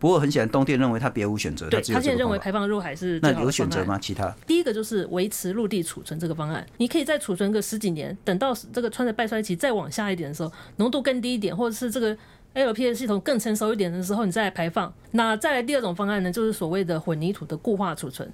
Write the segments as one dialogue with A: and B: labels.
A: 不过很显然，东电认为他别无选择。
B: 对，他现在认为排放入海是
A: 那有选择吗？其他
B: 第一个就是维持陆地储存这个方案，你可以再储存个十几年，等到这个穿着半衰期再往下一点的时候，浓度更低一点，或者是这个 LPS 系统更成熟一点的时候，你再来排放。那再来第二种方案呢，就是所谓的混凝土的固化储存。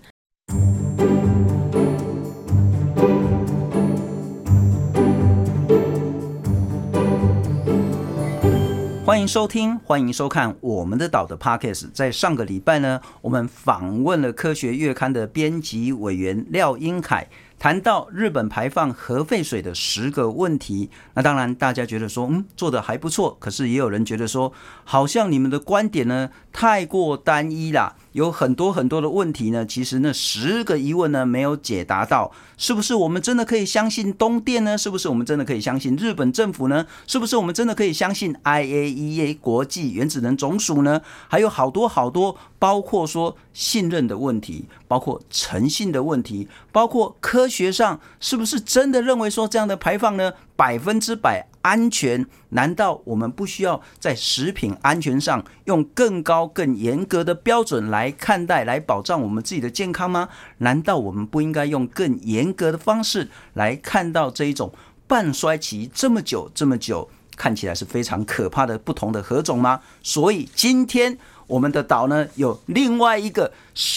A: 欢迎收听，欢迎收看我们的岛的 Podcast。在上个礼拜呢，我们访问了科学月刊的编辑委员廖英凯。谈到日本排放核废水的十个问题，那当然大家觉得说，嗯，做的还不错。可是也有人觉得说，好像你们的观点呢太过单一啦，有很多很多的问题呢。其实那十个疑问呢没有解答到，是不是我们真的可以相信东电呢？是不是我们真的可以相信日本政府呢？是不是我们真的可以相信 IAEA 国际原子能总署呢？还有好多好多。包括说信任的问题，包括诚信的问题，包括科学上是不是真的认为说这样的排放呢百分之百安全？难道我们不需要在食品安全上用更高、更严格的标准来看待，来保障我们自己的健康吗？难道我们不应该用更严格的方式来看到这一种半衰期这么久、这么久，看起来是非常可怕的不同的核种吗？所以今天。我们的岛呢，有另外一个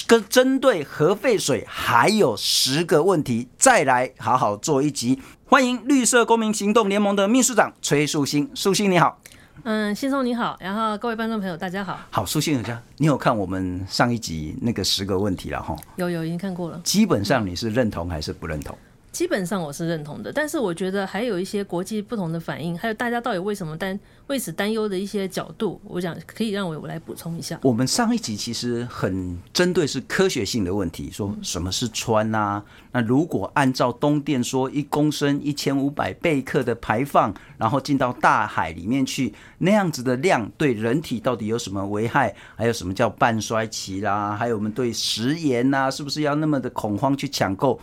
A: 跟针对核废水还有十个问题，再来好好做一集。欢迎绿色公民行动联盟的秘书长崔树新，树新你好。
B: 嗯，先生你好，然后各位观众朋友大家好。
A: 好，树新有你有看我们上一集那个十个问题了哈？
B: 有有已经看过了。
A: 基本上你是认同还是不认同？
B: 基本上我是认同的，但是我觉得还有一些国际不同的反应，还有大家到底为什么担为此担忧的一些角度，我想可以让我我来补充一下。
A: 我们上一集其实很针对是科学性的问题，说什么是氚啊？那如果按照东电说一公升一千五百贝克的排放，然后进到大海里面去，那样子的量对人体到底有什么危害？还有什么叫半衰期啦？还有我们对食盐呐，是不是要那么的恐慌去抢购？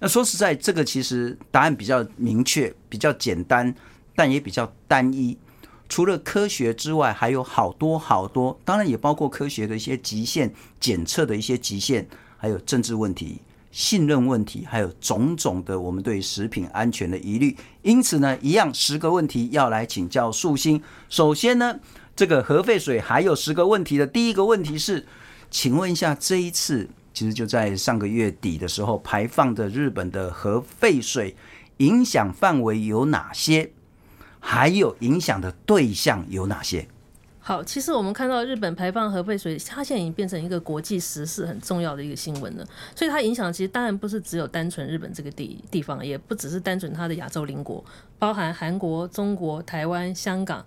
A: 那说实在，这个其实答案比较明确，比较简单，但也比较单一。除了科学之外，还有好多好多，当然也包括科学的一些极限检测的一些极限，还有政治问题、信任问题，还有种种的我们对食品安全的疑虑。因此呢，一样十个问题要来请教树心。首先呢，这个核废水还有十个问题的第一个问题是，请问一下这一次。其实就在上个月底的时候，排放的日本的核废水影响范围有哪些？还有影响的对象有哪些？
B: 好，其实我们看到日本排放核废水，它现在已经变成一个国际时事很重要的一个新闻了。所以它影响其实当然不是只有单纯日本这个地地方，也不只是单纯它的亚洲邻国，包含韩国、中国、台湾、香港。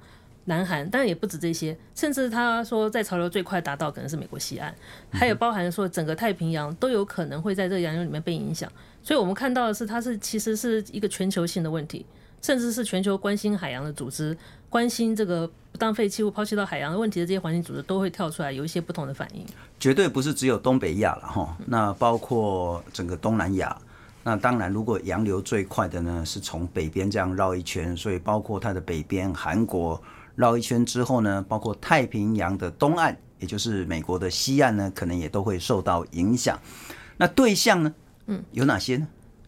B: 南韩当然也不止这些，甚至他说在潮流最快达到可能是美国西岸，还有包含说整个太平洋都有可能会在这个洋流里面被影响。所以我们看到的是，它是其实是一个全球性的问题，甚至是全球关心海洋的组织、关心这个不当废弃物抛弃到海洋的问题的这些环境组织都会跳出来有一些不同的反应。
A: 绝对不是只有东北亚了哈，那包括整个东南亚。那当然，如果洋流最快的呢，是从北边这样绕一圈，所以包括它的北边韩国。绕一圈之后呢，包括太平洋的东岸，也就是美国的西岸呢，可能也都会受到影响。那对象呢，嗯，有哪些呢？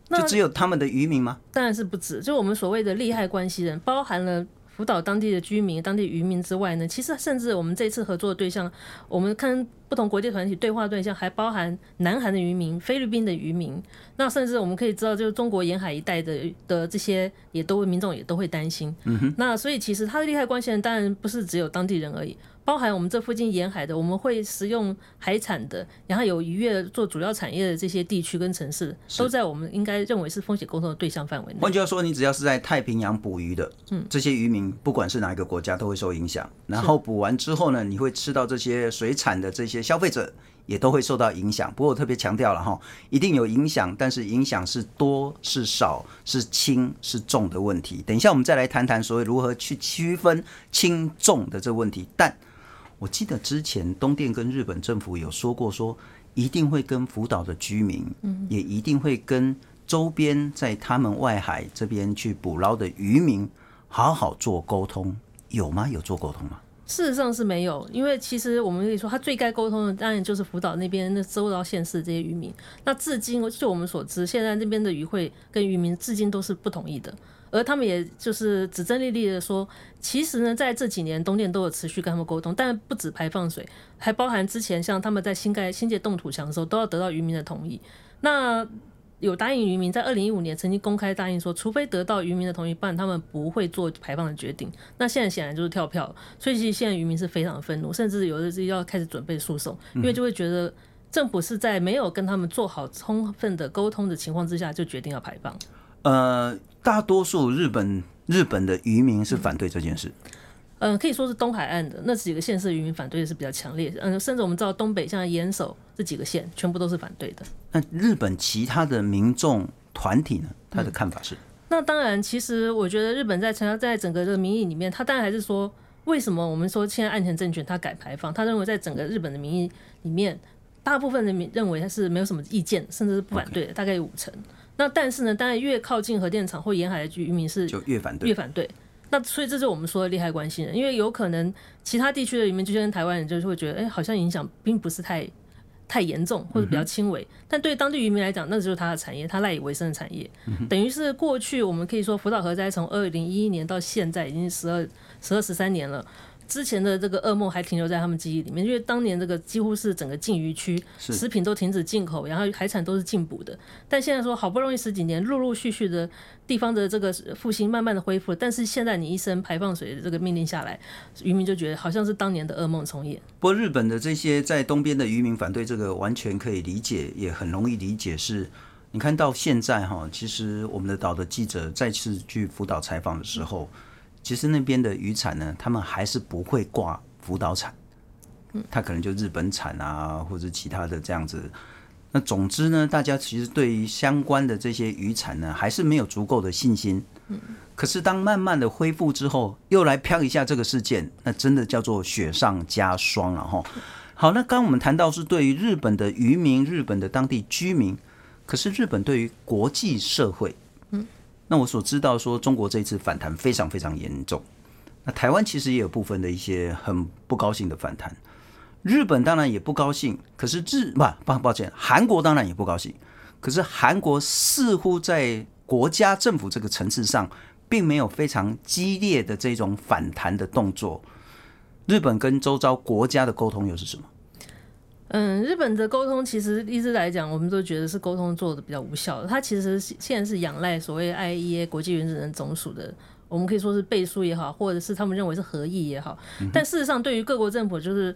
A: 就只有他们的渔民吗？
B: 当然是不止，就我们所谓的利害关系人，包含了。福岛当地的居民、当地渔民之外呢，其实甚至我们这次合作的对象，我们看不同国际团体对话对象还包含南韩的渔民、菲律宾的渔民，那甚至我们可以知道，就是中国沿海一带的的这些，也都民众也都会担心。嗯哼，那所以其实他的利害关系人当然不是只有当地人而已。包含我们这附近沿海的，我们会食用海产的，然后有渔业做主要产业的这些地区跟城市，都在我们应该认为是风险沟通的对象范围内。
A: 换句话说，你只要是在太平洋捕鱼的，嗯，这些渔民不管是哪一个国家都会受影响。然后捕完之后呢，你会吃到这些水产的这些消费者也都会受到影响。不过我特别强调了哈，一定有影响，但是影响是多是少是轻是重的问题。等一下我们再来谈谈所谓如何去区分轻重的这个问题，但。我记得之前东电跟日本政府有说过，说一定会跟福岛的居民，也一定会跟周边在他们外海这边去捕捞的渔民好好做沟通，有吗？有做沟通吗？
B: 事实上是没有，因为其实我们可以说，他最该沟通的当然就是福岛那边那周遭县市这些渔民。那至今就我们所知，现在那边的渔会跟渔民至今都是不同意的，而他们也就是指证历历的说，其实呢，在这几年东电都有持续跟他们沟通，但不止排放水，还包含之前像他们在新盖新界冻土墙的时候，都要得到渔民的同意。那有答应渔民，在二零一五年曾经公开答应说，除非得到渔民的同意，不然他们不会做排放的决定。那现在显然就是跳票，所以其实现在渔民是非常愤怒，甚至有的是要开始准备诉讼，因为就会觉得政府是在没有跟他们做好充分的沟通的情况之下，就决定要排放。
A: 呃，大多数日本日本的渔民是反对这件事。嗯
B: 嗯，可以说是东海岸的那几个县市渔民反对的是比较强烈。嗯，甚至我们知道东北像岩手这几个县，全部都是反对的。
A: 那日本其他的民众团体呢？他的看法是？
B: 嗯、那当然，其实我觉得日本在成在整个这个民意里面，他当然还是说，为什么我们说现在岸田政权他改排放？他认为在整个日本的民意里面，大部分人民认为他是没有什么意见，甚至是不反对的，大概有五成。那但是呢，当然越靠近核电厂或沿海的渔民是
A: 就越反对，
B: 越反对。那所以这就是我们说的利害关系人，因为有可能其他地区的渔民就像台湾人，就是会觉得，哎、欸，好像影响并不是太太严重或者比较轻微，但对当地渔民来讲，那就是他的产业，他赖以为生的产业，等于是过去我们可以说福岛核灾从二零一一年到现在已经十二十二十三年了。之前的这个噩梦还停留在他们记忆里面，因为当年这个几乎是整个禁渔区，食品都停止进口，然后海产都是禁捕的。但现在说好不容易十几年，陆陆续续的地方的这个复兴慢慢的恢复，但是现在你一声排放水的这个命令下来，渔民就觉得好像是当年的噩梦重演。
A: 不过日本的这些在东边的渔民反对这个，完全可以理解，也很容易理解。是你看到现在哈，其实我们的岛的记者再次去福岛采访的时候。其实那边的渔产呢，他们还是不会挂福岛产，他可能就日本产啊，或者其他的这样子。那总之呢，大家其实对于相关的这些渔产呢，还是没有足够的信心。可是当慢慢的恢复之后，又来飘一下这个事件，那真的叫做雪上加霜了哈。好，那刚刚我们谈到是对于日本的渔民、日本的当地居民，可是日本对于国际社会。那我所知道说，中国这一次反弹非常非常严重。那台湾其实也有部分的一些很不高兴的反弹。日本当然也不高兴，可是日不抱抱歉，韩国当然也不高兴。可是韩国似乎在国家政府这个层次上，并没有非常激烈的这种反弹的动作。日本跟周遭国家的沟通又是什么？
B: 嗯，日本的沟通其实一直来讲，我们都觉得是沟通做的比较无效的。它其实现在是仰赖所谓 IAEA 国际原子能总署的，我们可以说是背书也好，或者是他们认为是合意也好。但事实上，对于各国政府，就是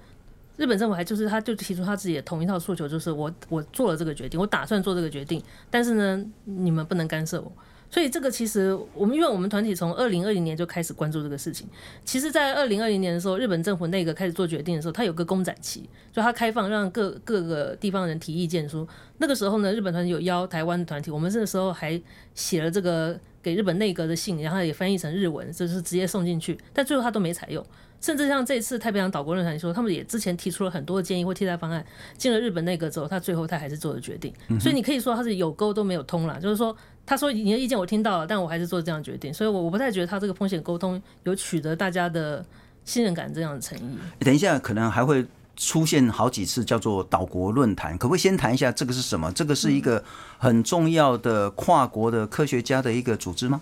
B: 日本政府还就是他就提出他自己的同一套诉求，就是我我做了这个决定，我打算做这个决定，但是呢，你们不能干涉我。所以这个其实我们，因为我们团体从二零二零年就开始关注这个事情。其实，在二零二零年的时候，日本政府那个开始做决定的时候，它有个公展期，就它开放让各各个地方人提意见说。那个时候呢，日本团体有邀台湾的团体，我们那个时候还写了这个给日本内阁的信，然后也翻译成日文，就是直接送进去。但最后他都没采用。甚至像这次太平洋岛国论坛说，他们也之前提出了很多的建议或替代方案，进了日本内阁之后，他最后他还是做了决定。所以你可以说他是有沟都没有通了，就是说。他说：“你的意见我听到了，但我还是做这样决定，所以我我不太觉得他这个风险沟通有取得大家的信任感这样的诚意。
A: 等一下，可能还会出现好几次叫做岛国论坛，可不可以先谈一下这个是什么？这个是一个很重要的跨国的科学家的一个组织吗？”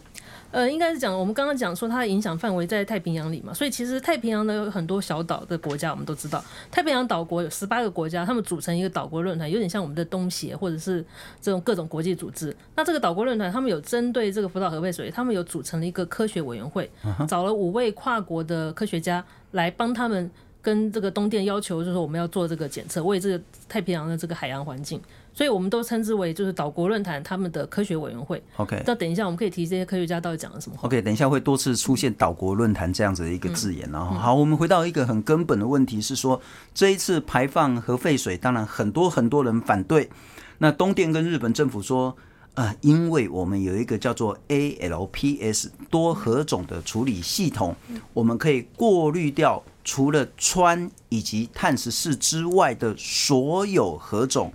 B: 呃，应该是讲我们刚刚讲说它的影响范围在太平洋里嘛，所以其实太平洋呢有很多小岛的国家，我们都知道太平洋岛国有十八个国家，他们组成一个岛国论坛，有点像我们的东协或者是这种各种国际组织。那这个岛国论坛，他们有针对这个福岛核废水，他们有组成了一个科学委员会，找了五位跨国的科学家来帮他们跟这个东电要求，就是我们要做这个检测，为这个太平洋的这个海洋环境。所以我们都称之为就是岛国论坛他们的科学委员会。
A: OK，
B: 那等一下我们可以提这些科学家到底讲了什么话。
A: OK，等一下会多次出现岛国论坛这样子的一个字眼。然后，好，我们回到一个很根本的问题是说，这一次排放核废水，当然很多很多人反对。那东电跟日本政府说，呃，因为我们有一个叫做 ALPS 多核种的处理系统，我们可以过滤掉除了氚以及碳十四之外的所有核种。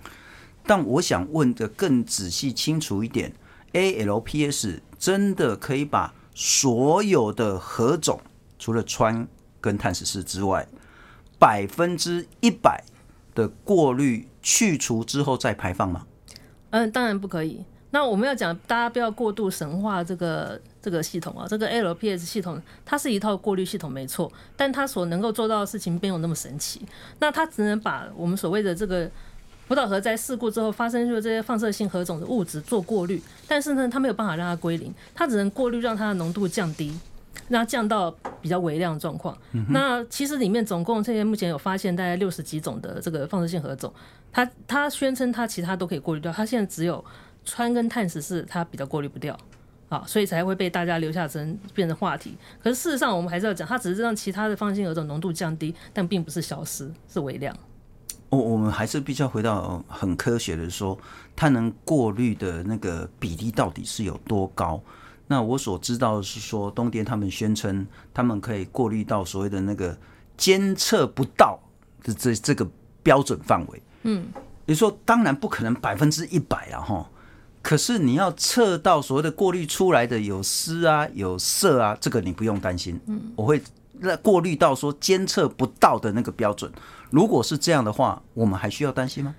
A: 但我想问的更仔细清楚一点，ALPS 真的可以把所有的核种，除了氚跟碳十四之外，百分之一百的过滤去除之后再排放吗？
B: 嗯，当然不可以。那我们要讲，大家不要过度神化这个这个系统啊，这个 LPS 系统它是一套过滤系统没错，但它所能够做到的事情没有那么神奇。那它只能把我们所谓的这个福岛核灾事故之后发生出的这些放射性核种的物质做过滤，但是呢，它没有办法让它归零，它只能过滤让它的浓度降低，让它降到比较微量状况。那其实里面总共这些目前有发现大概六十几种的这个放射性核种，它它宣称它其他都可以过滤掉，它现在只有。氚跟碳十四，它比较过滤不掉，啊，所以才会被大家留下成变成话题。可是事实上，我们还是要讲，它只是让其他的放射性核种浓度降低，但并不是消失，是微量。
A: 我我们还是必须要回到很科学的说，它能过滤的那个比例到底是有多高？那我所知道的是说，东电他们宣称他们可以过滤到所谓的那个监测不到的这这个标准范围。嗯，你说当然不可能百分之一百啊，哈。可是你要测到所谓的过滤出来的有湿啊、有色啊，这个你不用担心。嗯，我会那过滤到说监测不到的那个标准。如果是这样的话，我们还需要担心吗？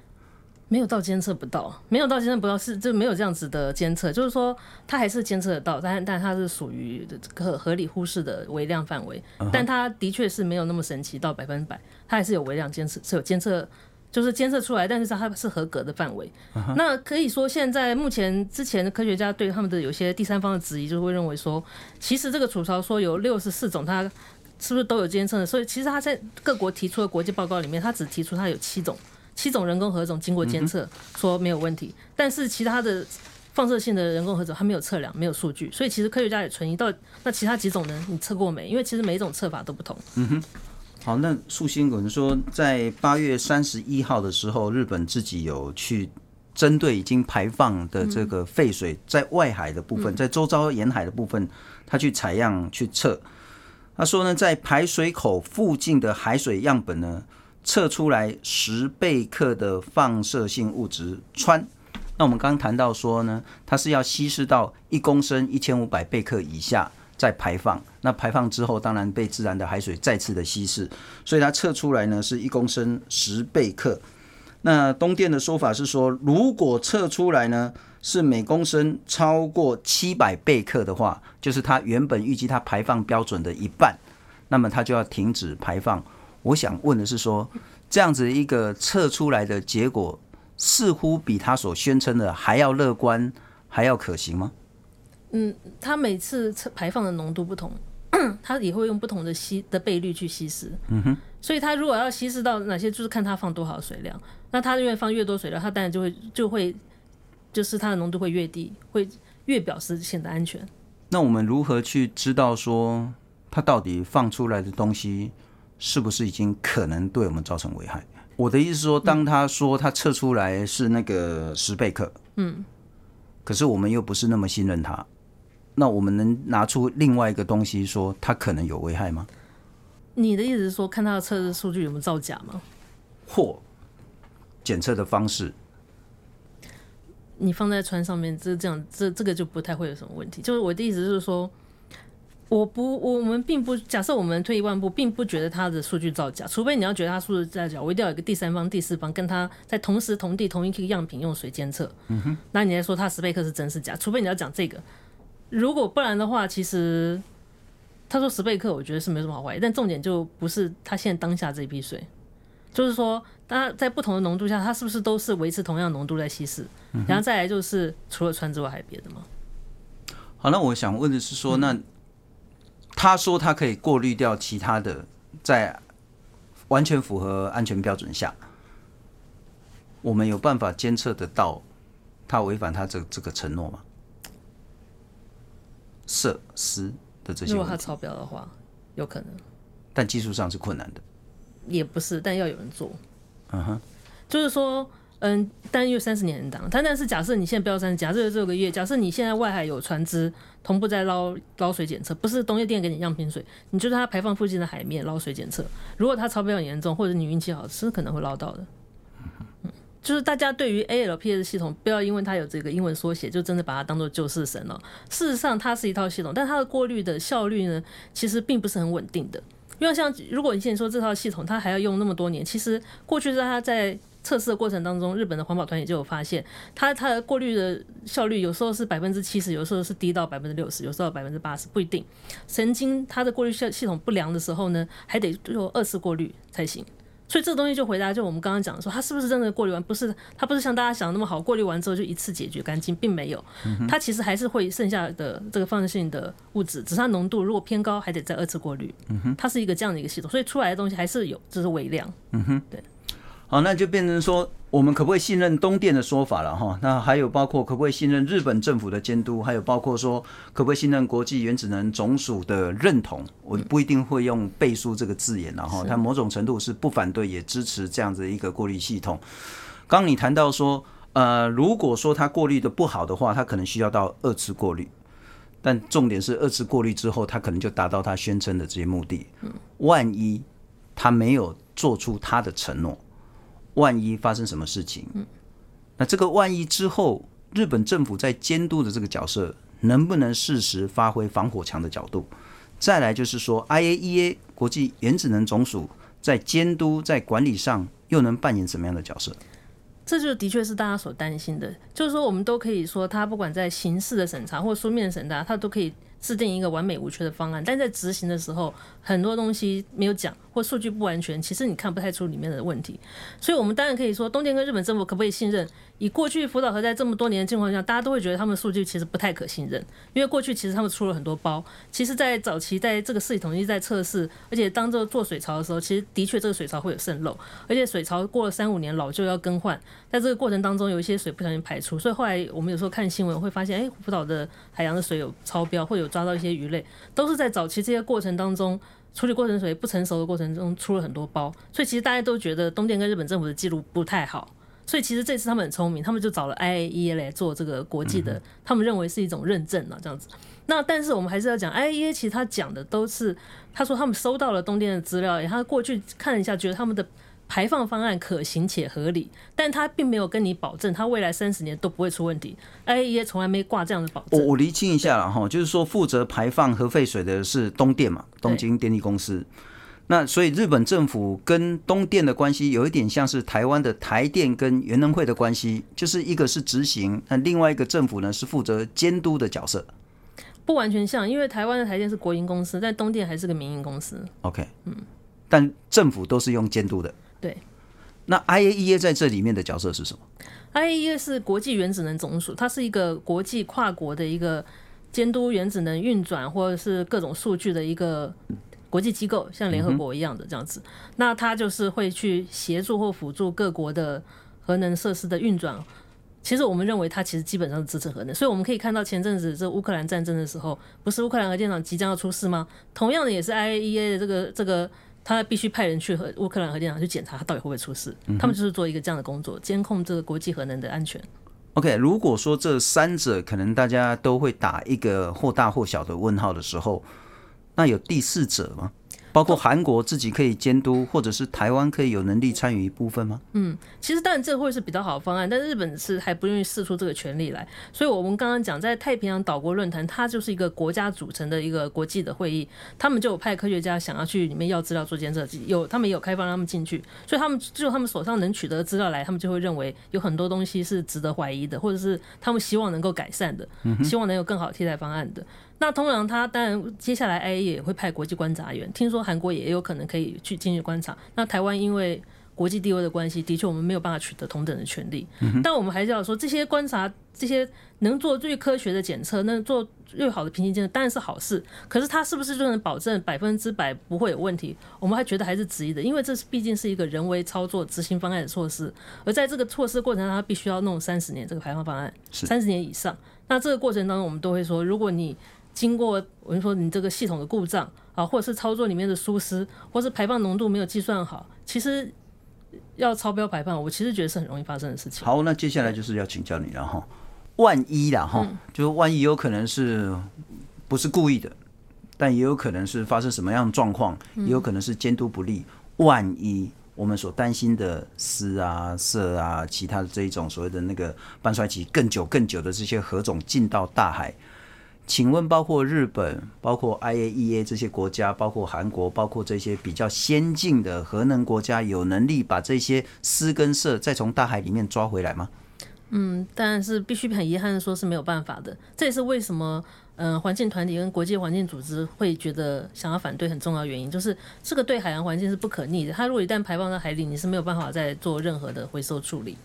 B: 没有到监测不到，没有到监测不到是就没有这样子的监测，就是说它还是监测得到，但但它是属于可合理忽视的微量范围。但它的确是没有那么神奇到百分百，它还是有微量监测，是有监测。就是监测出来，但是它是合格的范围。Uh huh. 那可以说，现在目前之前的科学家对他们的有些第三方的质疑，就会认为说，其实这个储槽说有六十四种，它是不是都有监测的？所以其实他在各国提出的国际报告里面，他只提出它有七种，七种人工核种经过监测说没有问题，但是其他的放射性的人工核种它没有测量，没有数据，所以其实科学家也存疑到那其他几种呢？你测过没？因为其实每一种测法都不同。嗯哼。
A: 好，那素心有人说，在八月三十一号的时候，日本自己有去针对已经排放的这个废水在外海的部分，在周遭沿海的部分，他去采样去测。他说呢，在排水口附近的海水样本呢，测出来十贝克的放射性物质氚。那我们刚刚谈到说呢，它是要稀释到一公升一千五百贝克以下。在排放，那排放之后，当然被自然的海水再次的稀释，所以它测出来呢是一公升十贝克。那东电的说法是说，如果测出来呢是每公升超过七百贝克的话，就是它原本预计它排放标准的一半，那么它就要停止排放。我想问的是说，这样子一个测出来的结果，似乎比它所宣称的还要乐观，还要可行吗？
B: 嗯，它每次排放的浓度不同，它也会用不同的稀的倍率去稀释。嗯哼，所以它如果要稀释到哪些，就是看它放多少水量。那它越放越多水量，它当然就会就会就是它的浓度会越低，会越表示显得安全。
A: 那我们如何去知道说它到底放出来的东西是不是已经可能对我们造成危害？我的意思是说，当他说他测出来是那个十贝克，嗯，可是我们又不是那么信任他。那我们能拿出另外一个东西说它可能有危害吗？
B: 你的意思是说，看它的测试数据有没有造假吗？
A: 或检测的方式，
B: 你放在船上面，这这样这这个就不太会有什么问题。就是我的意思是说，我不我们并不假设我们退一万步，并不觉得它的数据造假，除非你要觉得它数据造假，我一定要有一个第三方、第四方跟它在同时同地同一个样品用水监测。嗯哼，那你来说它十贝克是真是假？除非你要讲这个。如果不然的话，其实他说十倍克，我觉得是没什么好怀疑。但重点就不是他现在当下这一批水，就是说，它在不同的浓度下，它是不是都是维持同样浓度在稀释？嗯、然后再来就是，除了川之外还有别的吗？
A: 好，那我想问的是说，那他说他可以过滤掉其他的，在完全符合安全标准下，我们有办法监测得到他违反他这这个承诺吗？色丝的这些，
B: 如果它超标的话，有可能，
A: 但技术上是困难的，
B: 也不是，但要有人做。
A: 嗯哼、uh，huh.
B: 就是说，嗯，但又三十年档，但但是假设你现在标三十，假设这个月，假设你现在外海有船只同步在捞捞水检测，不是东业店给你样品水，你就是它排放附近的海面捞水检测，如果它超标很严重，或者你运气好，是可能会捞到的。就是大家对于 ALPS 系统，不要因为它有这个英文缩写，就真的把它当做救世神了。事实上，它是一套系统，但它的过滤的效率呢，其实并不是很稳定的。因为像如果你现在说这套系统它还要用那么多年，其实过去在它在测试的过程当中，日本的环保团也就有发现，它它的过滤的效率有时候是百分之七十，有时候是低到百分之六十，有时候百分之八十，不一定。曾经它的过滤系系统不良的时候呢，还得做二次过滤才行。所以这个东西就回答，就我们刚刚讲的说，它是不是真的过滤完？不是，它不是像大家想的那么好，过滤完之后就一次解决干净，并没有。它其实还是会剩下的这个放射性的物质，只是它浓度如果偏高，还得再二次过滤。它是一个这样的一个系统，所以出来的东西还是有，只是微量。嗯哼，对。
A: 好，那就变成说，我们可不可以信任东电的说法了哈？那还有包括可不可以信任日本政府的监督，还有包括说可不可以信任国际原子能总署的认同？我不一定会用背书这个字眼，然后它某种程度是不反对也支持这样子一个过滤系统。刚你谈到说，呃，如果说它过滤的不好的话，它可能需要到二次过滤，但重点是二次过滤之后，它可能就达到它宣称的这些目的。万一它没有做出它的承诺。万一发生什么事情，那这个万一之后，日本政府在监督的这个角色能不能适时发挥防火墙的角度？再来就是说，IAEA 国际原子能总署在监督在管理上又能扮演什么样的角色？
B: 这就的确是大家所担心的，就是说我们都可以说，他不管在形式的审查或书面审查，他都可以制定一个完美无缺的方案，但在执行的时候，很多东西没有讲。或数据不完全，其实你看不太出里面的问题，所以我们当然可以说，东电跟日本政府可不可以信任？以过去福岛核灾这么多年的情况下，大家都会觉得他们数据其实不太可信任，因为过去其实他们出了很多包。其实，在早期在这个系统一直在测试，而且当这个做水槽的时候，其实的确这个水槽会有渗漏，而且水槽过了三五年老旧要更换，在这个过程当中有一些水不小心排出，所以后来我们有时候看新闻会发现，哎，福岛的海洋的水有超标，或有抓到一些鱼类，都是在早期这些过程当中。处理过程水不成熟的过程中出了很多包，所以其实大家都觉得东电跟日本政府的记录不太好，所以其实这次他们很聪明，他们就找了 IAEA 来做这个国际的，他们认为是一种认证啊这样子。那但是我们还是要讲 IAEA，其实他讲的都是他说他们收到了东电的资料，他过去看了一下，觉得他们的。排放方案可行且合理，但他并没有跟你保证，他未来三十年都不会出问题。IAEA 从来没挂这样的保证。我
A: 我厘清一下了哈，就是说负责排放核废水的是东电嘛，东京电力公司。那所以日本政府跟东电的关系有一点像是台湾的台电跟原能会的关系，就是一个是执行，那另外一个政府呢是负责监督的角色。
B: 不完全像，因为台湾的台电是国营公司，但东电还是个民营公司。
A: OK，嗯，但政府都是用监督的。
B: 对，
A: 那 IAEA 在这里面的角色是什么
B: ？IAEA 是国际原子能总署，它是一个国际跨国的一个监督原子能运转或者是各种数据的一个国际机构，像联合国一样的这样子。嗯、那它就是会去协助或辅助各国的核能设施的运转。其实我们认为它其实基本上是支持核能，所以我们可以看到前阵子这乌克兰战争的时候，不是乌克兰核电厂即将要出事吗？同样的也是 IAEA 的这个这个。他必须派人去和乌克兰核电厂去检查，他到底会不会出事。他们就是做一个这样的工作，监控这个国际核能的安全。
A: OK，如果说这三者可能大家都会打一个或大或小的问号的时候，那有第四者吗？包括韩国自己可以监督，或者是台湾可以有能力参与一部分吗？
B: 嗯，其实当然这会是比较好的方案，但日本是还不愿意释出这个权利来。所以我们刚刚讲，在太平洋岛国论坛，它就是一个国家组成的一个国际的会议，他们就有派科学家想要去里面要资料做监测，有他们也有开放他们进去，所以他们就他们手上能取得资料来，他们就会认为有很多东西是值得怀疑的，或者是他们希望能够改善的，希望能有更好替代方案的。那通常他当然接下来 IAEA 也会派国际观察员，听说韩国也有可能可以去进去观察。那台湾因为国际地位的关系，的确我们没有办法取得同等的权利。但我们还是要说，这些观察、这些能做最科学的检测、能做最好的平行监测，当然是好事。可是它是不是就能保证百分之百不会有问题？我们还觉得还是质疑的，因为这是毕竟是一个人为操作执行方案的措施，而在这个措施过程中，它必须要弄三十年这个排放方案，三十年以上。那这个过程当中，我们都会说，如果你经过我们说你这个系统的故障啊，或者是操作里面的疏失，或是排放浓度没有计算好，其实要超标排放，我其实觉得是很容易发生的事情。
A: 好，那接下来就是要请教你了哈，万一了哈，就是万一有可能是不是故意的，但也有可能是发生什么样的状况，也有可能是监督不力。万一我们所担心的氬啊、色啊，其他的这一种所谓的那个半衰期更久、更久的这些核种进到大海。请问，包括日本、包括 IAEA 这些国家，包括韩国，包括这些比较先进的核能国家，有能力把这些丝跟涩再从大海里面抓回来吗？
B: 嗯，但是必须很遗憾的说，是没有办法的。这也是为什么，嗯、环境团体跟国际环境组织会觉得想要反对很重要原因，就是这个对海洋环境是不可逆的。它如果一旦排放到海里，你是没有办法再做任何的回收处理。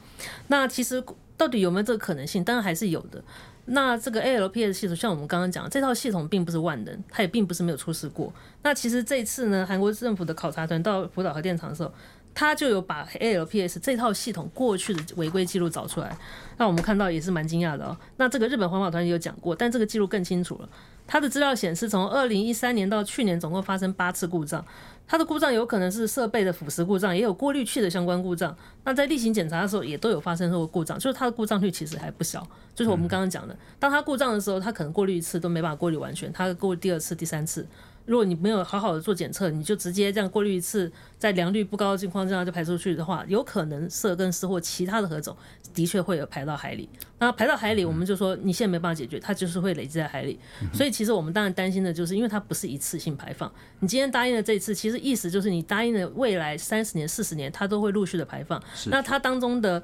B: 那其实到底有没有这个可能性？当然还是有的。那这个 ALPS 系统，像我们刚刚讲，这套系统并不是万能，它也并不是没有出事过。那其实这次呢，韩国政府的考察团到福岛核电厂的时候，他就有把 ALPS 这套系统过去的违规记录找出来。那我们看到也是蛮惊讶的哦。那这个日本环保团也有讲过，但这个记录更清楚了。它的资料显示，从二零一三年到去年，总共发生八次故障。它的故障有可能是设备的腐蚀故障，也有过滤器的相关故障。那在例行检查的时候，也都有发生过故障，就是它的故障率其实还不小。就是我们刚刚讲的，当它故障的时候，它可能过滤一次都没办法过滤完全，它过滤第二次、第三次。如果你没有好好的做检测，你就直接这样过滤一次，在良率不高的情况下就排出去的话，有可能色跟湿或其他的何种的确会有排到海里。那排到海里，我们就说你现在没办法解决，它就是会累积在海里。所以其实我们当然担心的就是，因为它不是一次性排放。你今天答应了这一次，其实意思就是你答应了未来三十年、四十年，它都会陆续的排放。那它当中的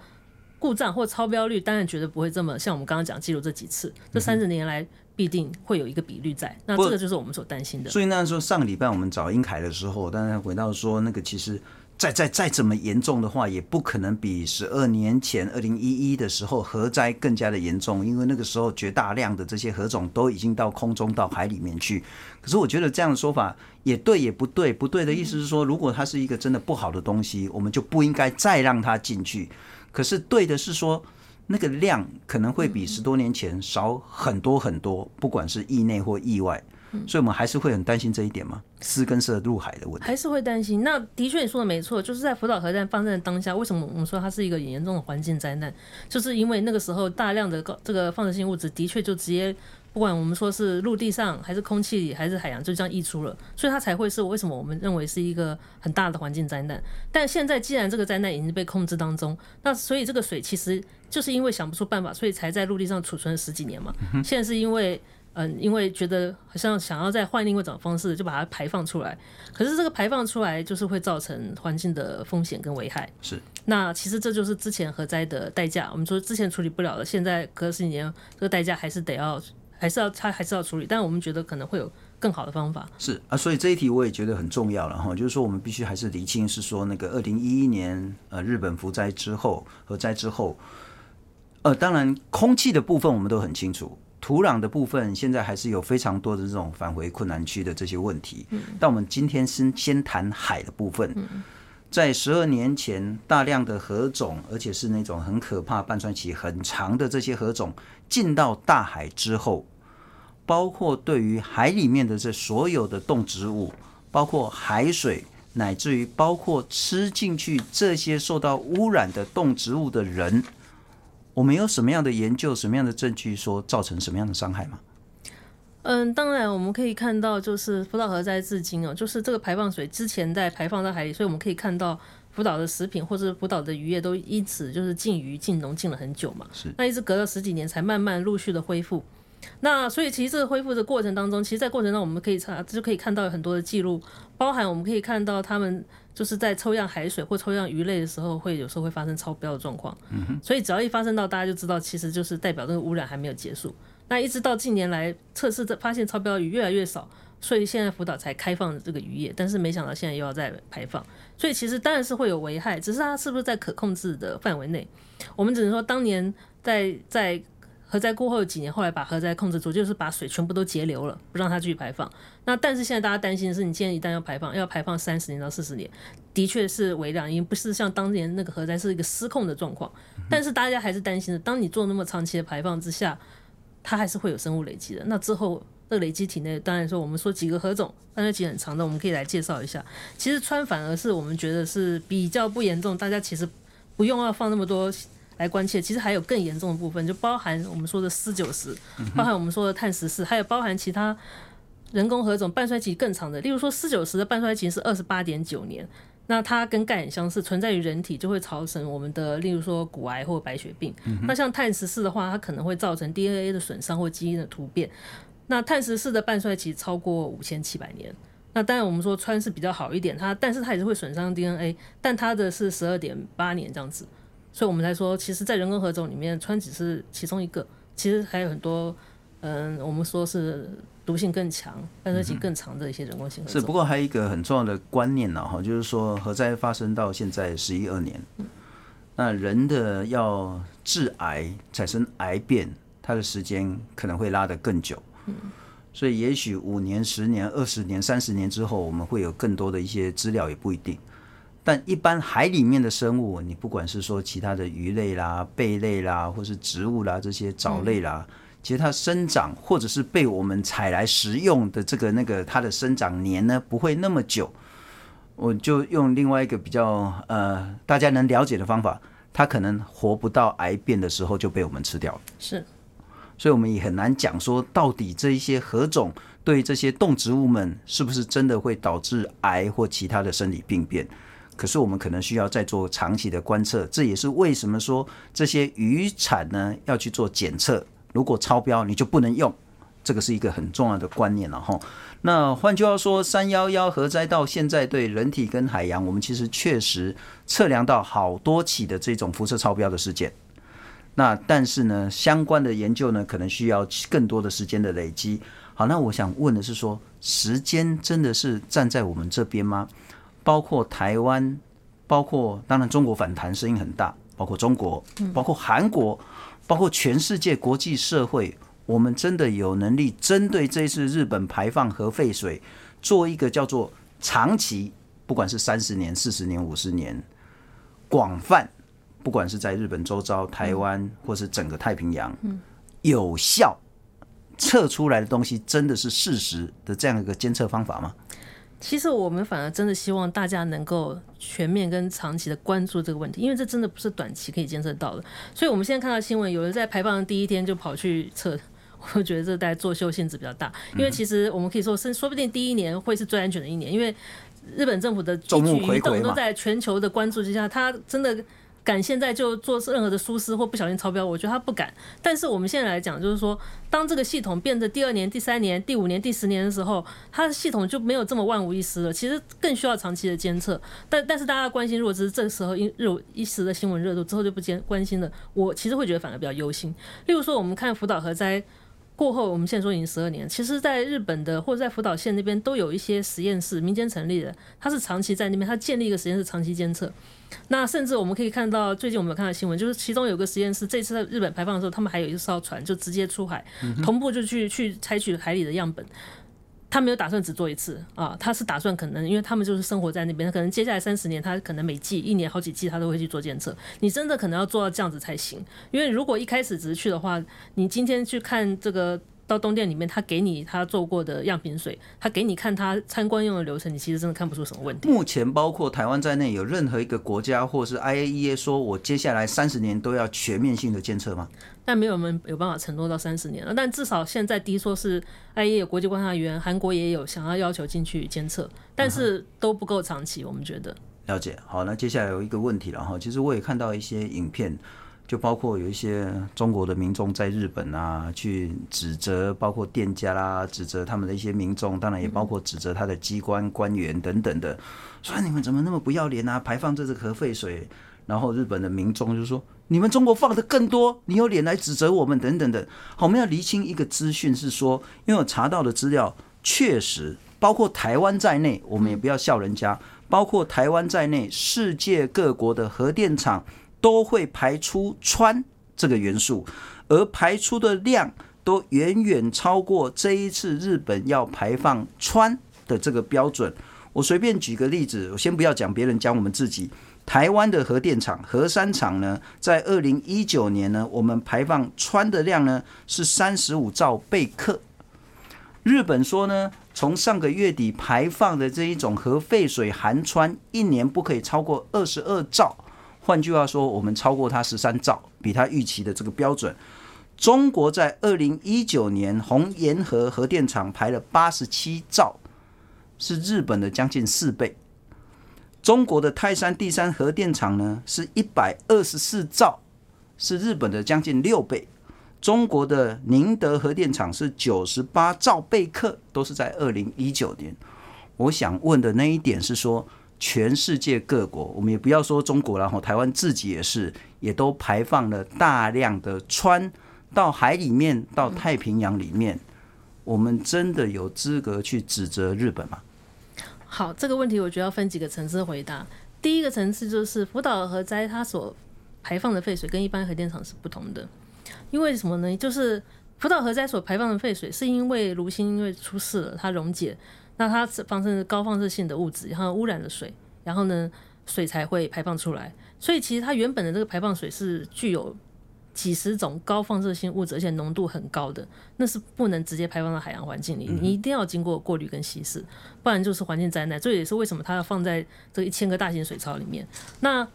B: 故障或超标率，当然绝对不会这么像我们刚刚讲记录这几次，这三十年来。必定会有一个比率在，那这个就是我们所担心的。
A: 所以那时候上个礼拜我们找英凯的时候，当然回到说，那个其实再再再怎么严重的话，也不可能比十二年前二零一一的时候核灾更加的严重，因为那个时候绝大量的这些核种都已经到空中到海里面去。可是我觉得这样的说法也对也不对，不对的意思是说，如果它是一个真的不好的东西，我们就不应该再让它进去。可是对的是说。那个量可能会比十多年前少很多很多，不管是意内或意外，所以我们还是会很担心这一点吗？私跟社入海的问题，
B: 还是会担心。那的确你说的没错，就是在福岛核弹放生的当下，为什么我们说它是一个严重的环境灾难？就是因为那个时候大量的这个放射性物质的确就直接。不管我们说是陆地上，还是空气里，还是海洋，就这样溢出了，所以它才会是为什么我们认为是一个很大的环境灾难。但现在既然这个灾难已经被控制当中，那所以这个水其实就是因为想不出办法，所以才在陆地上储存了十几年嘛。现在是因为嗯，因为觉得好像想要再换另外一种方式，就把它排放出来。可是这个排放出来就是会造成环境的风险跟危害。
A: 是。
B: 那其实这就是之前核灾的代价。我们说之前处理不了的，现在隔十几年，这个代价还是得要。还是要他还是要处理，但我们觉得可能会有更好的方法。
A: 是啊，所以这一题我也觉得很重要了哈，就是说我们必须还是厘清，是说那个二零一一年呃日本福灾之后核灾之后，呃当然空气的部分我们都很清楚，土壤的部分现在还是有非常多的这种返回困难区的这些问题。嗯。但我们今天先先谈海的部分。嗯。在十二年前，大量的核种，而且是那种很可怕、半衰期很长的这些核种进到大海之后，包括对于海里面的这所有的动植物，包括海水，乃至于包括吃进去这些受到污染的动植物的人，我们有什么样的研究、什么样的证据说造成什么样的伤害吗？
B: 嗯，当然我们可以看到，就是福岛核灾至今哦，就是这个排放水之前在排放到海里，所以我们可以看到福岛的食品或者福岛的渔业都因此就是禁渔禁农禁了很久嘛。
A: 是。
B: 那一直隔了十几年才慢慢陆续的恢复。那所以其实这个恢复的过程当中，其实，在过程中我们可以查就可以看到有很多的记录，包含我们可以看到他们就是在抽样海水或抽样鱼类的时候，会有时候会发生超标的状况。嗯哼。所以只要一发生到，大家就知道其实就是代表这个污染还没有结束。那一直到近年来测试的发现超标鱼越来越少，所以现在福岛才开放这个渔业，但是没想到现在又要再排放，所以其实当然是会有危害，只是它是不是在可控制的范围内？我们只能说当年在在核灾过后几年，后来把核灾控制住，就是把水全部都截流了，不让它继续排放。那但是现在大家担心的是，你现在一旦要排放，要排放三十年到四十年，的确是微量，因为不是像当年那个核灾是一个失控的状况。但是大家还是担心的，当你做那么长期的排放之下。它还是会有生物累积的。那之后，这个累积体内，当然说我们说几个何种，半衰期很长的，我们可以来介绍一下。其实穿反而是我们觉得是比较不严重，大家其实不用要放那么多来关切。其实还有更严重的部分，就包含我们说的四九十，包含我们说的碳十四，还有包含其他人工核种半衰期更长的，例如说四九十的半衰期是二十八点九年。那它跟钙很相似，存在于人体就会造成我们的，例如说骨癌或白血病。嗯、那像碳十四的话，它可能会造成 DNA 的损伤或基因的突变。那碳十四的半衰期超过五千七百年。那当然我们说穿是比较好一点，它但是它也是会损伤 DNA，但它的是十二点八年这样子。所以我们才说，其实，在人工合种里面，穿只是其中一个，其实还有很多，嗯，我们说是毒性更强、半衰期更长的一些人工性合种。
A: 是，不过还有一个很重要的观念呢，哈，就是说核灾发生到现在十一二年，那人的要致癌、产生癌变，它的时间可能会拉得更久。嗯所以也许五年、十年、二十年、三十年之后，我们会有更多的一些资料，也不一定。但一般海里面的生物，你不管是说其他的鱼类啦、贝类啦，或是植物啦这些藻类啦，嗯、其实它生长或者是被我们采来食用的这个那个它的生长年呢，不会那么久。我就用另外一个比较呃大家能了解的方法，它可能活不到癌变的时候就被我们吃掉了。
B: 是，
A: 所以我们也很难讲说到底这一些何种对这些动植物们是不是真的会导致癌或其他的生理病变。可是我们可能需要再做长期的观测，这也是为什么说这些渔产呢要去做检测，如果超标你就不能用，这个是一个很重要的观念了哈。那换句话说，三幺幺核灾到现在对人体跟海洋，我们其实确实测量到好多起的这种辐射超标的事件。那但是呢，相关的研究呢，可能需要更多的时间的累积。好，那我想问的是说，时间真的是站在我们这边吗？包括台湾，包括当然中国反弹声音很大，包括中国，包括韩国，包括全世界国际社会，我们真的有能力针对这次日本排放核废水做一个叫做长期，不管是三十年、四十年、五十年，广泛，不管是在日本周遭、台湾或是整个太平洋，有效测出来的东西真的是事实的这样一个监测方法吗？
B: 其实我们反而真的希望大家能够全面跟长期的关注这个问题，因为这真的不是短期可以监测到的。所以我们现在看到新闻，有人在排放的第一天就跑去测，我觉得这大家作秀性质比较大。因为其实我们可以说，是说不定第一年会是最安全的一年，因为日本政府的一举一动都在全球的关注之下，他真的。敢现在就做任何的疏失或不小心超标，我觉得他不敢。但是我们现在来讲，就是说，当这个系统变得第二年、第三年、第五年、第十年的时候，它的系统就没有这么万无一失了。其实更需要长期的监测。但但是大家关心，如果只是这个时候因热一时的新闻热度之后就不监关心了，我其实会觉得反而比较忧心。例如说，我们看福岛核灾。过后，我们现在说已经十二年。其实，在日本的或者在福岛县那边，都有一些实验室，民间成立的，它是长期在那边，它建立一个实验室，长期监测。那甚至我们可以看到，最近我们有看到新闻，就是其中有个实验室，这次在日本排放的时候，他们还有一艘船就直接出海，同步就去去采取海里的样本。他没有打算只做一次啊，他是打算可能，因为他们就是生活在那边，可能接下来三十年，他可能每季、一年好几季，他都会去做监测。你真的可能要做到这样子才行，因为如果一开始只是去的话，你今天去看这个。到东店里面，他给你他做过的样品水，他给你看他参观用的流程，你其实真的看不出什么问题。
A: 目前包括台湾在内，有任何一个国家或是 IAEA 说我接下来三十年都要全面性的监测吗？
B: 但没有人有办法承诺到三十年了。但至少现在，第一说是 IAEA 有国际观察员，韩国也有想要要求进去监测，但是都不够长期。我们觉得
A: 了解。好，那接下来有一个问题了哈，其实我也看到一些影片。就包括有一些中国的民众在日本啊，去指责包括店家啦，指责他们的一些民众，当然也包括指责他的机关官员等等的，说你们怎么那么不要脸啊，排放这个核废水。然后日本的民众就说，你们中国放的更多，你有脸来指责我们等等的。好，我们要厘清一个资讯是说，因为我查到的资料确实包括台湾在内，我们也不要笑人家，包括台湾在内，世界各国的核电厂。都会排出氚这个元素，而排出的量都远远超过这一次日本要排放氚的这个标准。我随便举个例子，我先不要讲别人，讲我们自己。台湾的核电厂核三厂呢，在二零一九年呢，我们排放氚的量呢是三十五兆贝克。日本说呢，从上个月底排放的这一种核废水含氚，一年不可以超过二十二兆。换句话说，我们超过它十三兆，比它预期的这个标准。中国在二零一九年红沿河核电厂排了八十七兆，是日本的将近四倍。中国的泰山第三核电厂呢，是一百二十四兆，是日本的将近六倍。中国的宁德核电厂是九十八兆贝克，都是在二零一九年。我想问的那一点是说，全世界各国，我们也不要说中国，然后台湾自己也是，也都排放了大量的氚到海里面，到太平洋里面。我们真的有资格去指责日本吗？
B: 好，这个问题我觉得要分几个层次回答。第一个层次就是福岛核灾它所排放的废水跟一般核电厂是不同的，因为什么呢？就是福岛核灾所排放的废水是因为炉心因为出事了，它溶解。那它放生高放射性的物质，然后污染了水，然后呢，水才会排放出来。所以其实它原本的这个排放水是具有几十种高放射性物质，而且浓度很高的，那是不能直接排放到海洋环境里，你一定要经过过滤跟稀释，不然就是环境灾难。这也是为什么它要放在这一千个大型水槽里面。那